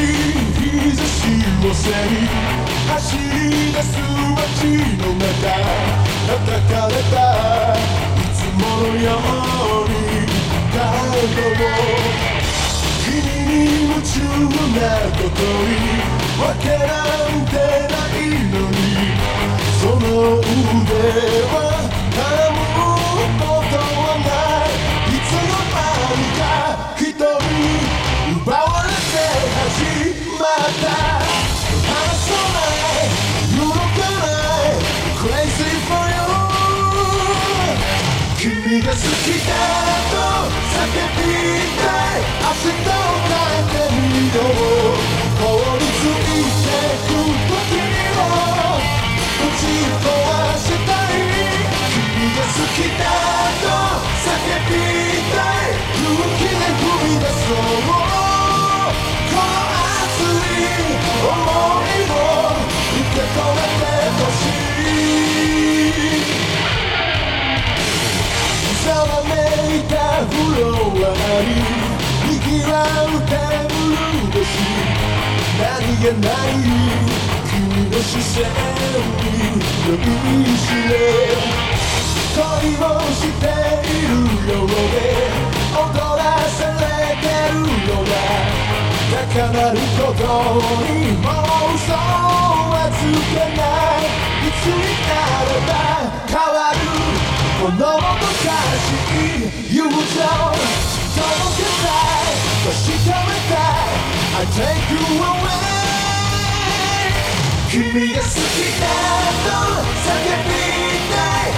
日しを背に走り出す街の中叩かれたいつものようにカーも君に夢中なことに分けらんて叫びたい足と体と色を凍りついて吹く空を」「打ち壊したい君が好きだと叫びたい、勇気で踏み出そう。この熱い想いを受け止めてほしいい明日を変えていたい君が好きだと叫びたい勇気で踏み出そうこの熱い想いを受け止めてほしいざわめいたフロアに賑わうテーブル越し何気ない君の視線に酔いしれ恋をしているようで踊らされてるような高鳴ることにもう嘘はつけないいつになれば変わるこのもどかしい友情届けたい確かめたい I take you away 君が好きだと叫びたい